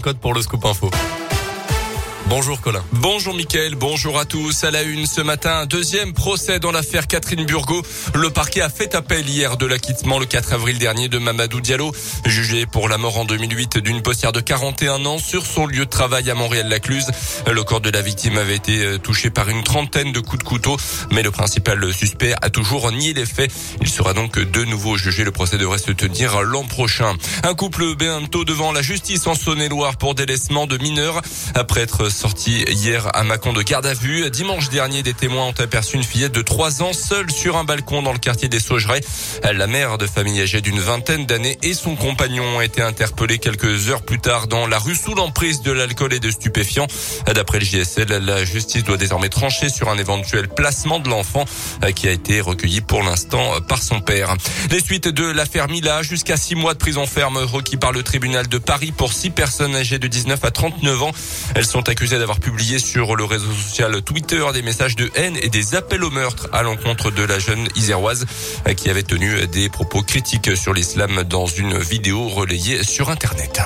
Code pour le Scoop Info. Bonjour Colin. Bonjour Mickaël, bonjour à tous. À la une ce matin, deuxième procès dans l'affaire Catherine Burgot. Le parquet a fait appel hier de l'acquittement le 4 avril dernier de Mamadou Diallo, jugé pour la mort en 2008 d'une postière de 41 ans sur son lieu de travail à Montréal-Lacluse. Le corps de la victime avait été euh, touché par une trentaine de coups de couteau, mais le principal suspect a toujours nié les faits. Il sera donc de nouveau jugé. Le procès devrait se tenir l'an prochain. Un couple bientôt devant la justice en Saône-et-Loire pour délaissement de mineurs après être sorti hier à Mâcon de garde à vue. Dimanche dernier, des témoins ont aperçu une fillette de 3 ans seule sur un balcon dans le quartier des Saugerets. La mère de famille âgée d'une vingtaine d'années et son compagnon ont été interpellés quelques heures plus tard dans la rue sous l'emprise de l'alcool et de stupéfiants. D'après le JSL, la justice doit désormais trancher sur un éventuel placement de l'enfant qui a été recueilli pour l'instant par son père. Les suites de l'affaire Mila, jusqu'à 6 mois de prison ferme requis par le tribunal de Paris pour 6 personnes âgées de 19 à 39 ans. Elles sont accusées accusé d'avoir publié sur le réseau social Twitter des messages de haine et des appels au meurtre à l'encontre de la jeune iséroise qui avait tenu des propos critiques sur l'islam dans une vidéo relayée sur Internet.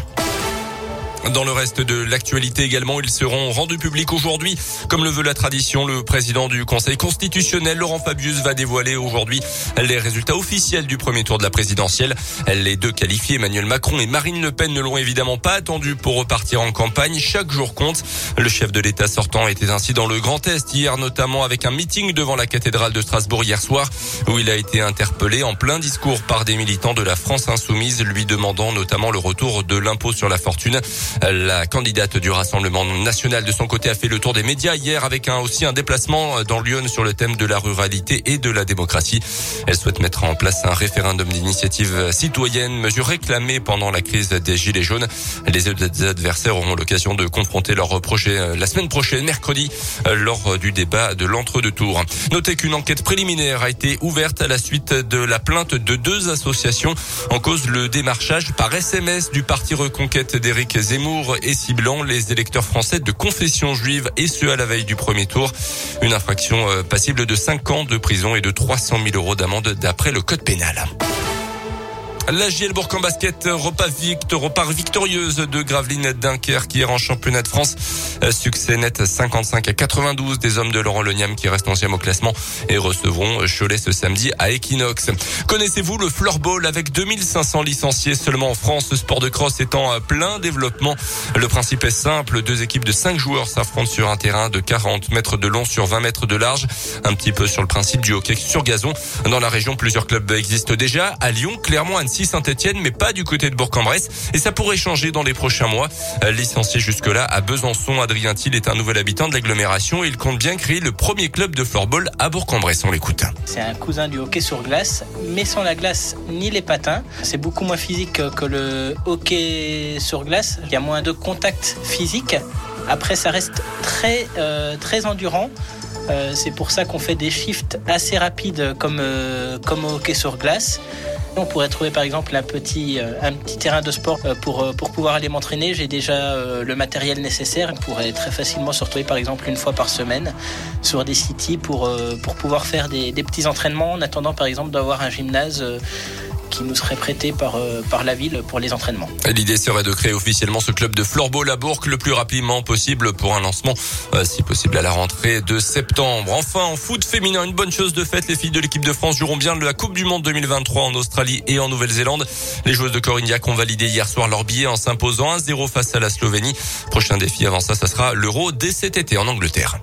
Dans le reste de l'actualité également, ils seront rendus publics aujourd'hui. Comme le veut la tradition, le président du Conseil constitutionnel, Laurent Fabius, va dévoiler aujourd'hui les résultats officiels du premier tour de la présidentielle. Les deux qualifiés, Emmanuel Macron et Marine Le Pen, ne l'ont évidemment pas attendu pour repartir en campagne. Chaque jour compte. Le chef de l'État sortant était ainsi dans le Grand Est hier, notamment avec un meeting devant la cathédrale de Strasbourg hier soir, où il a été interpellé en plein discours par des militants de la France insoumise, lui demandant notamment le retour de l'impôt sur la fortune. La candidate du Rassemblement national de son côté a fait le tour des médias hier avec un, aussi un déplacement dans Lyon sur le thème de la ruralité et de la démocratie. Elle souhaite mettre en place un référendum d'initiative citoyenne, mesure réclamée pendant la crise des Gilets jaunes. Les adversaires auront l'occasion de confronter leur projet euh, la semaine prochaine, mercredi, euh, lors du débat de l'entre-deux tours. Notez qu'une enquête préliminaire a été ouverte à la suite de la plainte de deux associations en cause le démarchage par SMS du parti Reconquête d'Éric Zemmour et ciblant les électeurs français de confession juive et ce à la veille du premier tour. Une infraction euh, passible de 5 ans de prison et de 300 000 euros d'amende d'après le code pénal. La JL Bourg en basket repart, repart victorieuse de Gravelines Dunkerque hier en championnat de France. Euh, succès net 55 à 92 des hommes de Laurent Leniam qui restent onzième au classement et recevront Cholet ce samedi à Equinox. Connaissez-vous le floorball avec 2500 licenciés seulement en France, ce sport de cross étant à plein développement? Le principe est simple, deux équipes de 5 joueurs s'affrontent sur un terrain de 40 mètres de long sur 20 mètres de large, un petit peu sur le principe du hockey sur gazon. Dans la région, plusieurs clubs existent déjà à Lyon, Clermont, Annecy Saint-Etienne, mais pas du côté de Bourg-en-Bresse. Et ça pourrait changer dans les prochains mois. Euh, licencié jusque-là à Besançon, Adrien Thiel est un nouvel habitant de l'agglomération et il compte bien créer le premier club de floorball à Bourg-en-Bresse. On l'écoute. C'est un cousin du hockey sur glace, mais sans la glace ni les patins. C'est beaucoup moins physique que le hockey sur glace. Il y a moins de contact physique. Après, ça reste très, euh, très endurant. Euh, c'est pour ça qu'on fait des shifts assez rapides comme, comme au hockey sur glace. On pourrait trouver par exemple un petit, euh, terrain de sport euh, pour, euh, pour pouvoir aller m'entraîner. J'ai déjà le matériel nécessaire. On pourrait très facilement se retrouver par exemple une fois par semaine sur des cities pour, pouvoir faire des petits entraînements en attendant par exemple d'avoir un gymnase qui nous serait prêté par, euh, par la ville pour les entraînements. L'idée serait de créer officiellement ce club de floorball à Bourg le plus rapidement possible pour un lancement, euh, si possible à la rentrée de septembre. Enfin, en foot féminin, une bonne chose de fait, les filles de l'équipe de France joueront bien la Coupe du Monde 2023 en Australie et en Nouvelle-Zélande. Les joueuses de Corignac ont validé hier soir leur billet en s'imposant 1-0 face à la Slovénie. Prochain défi avant ça, ça sera l'Euro dès cet été en Angleterre.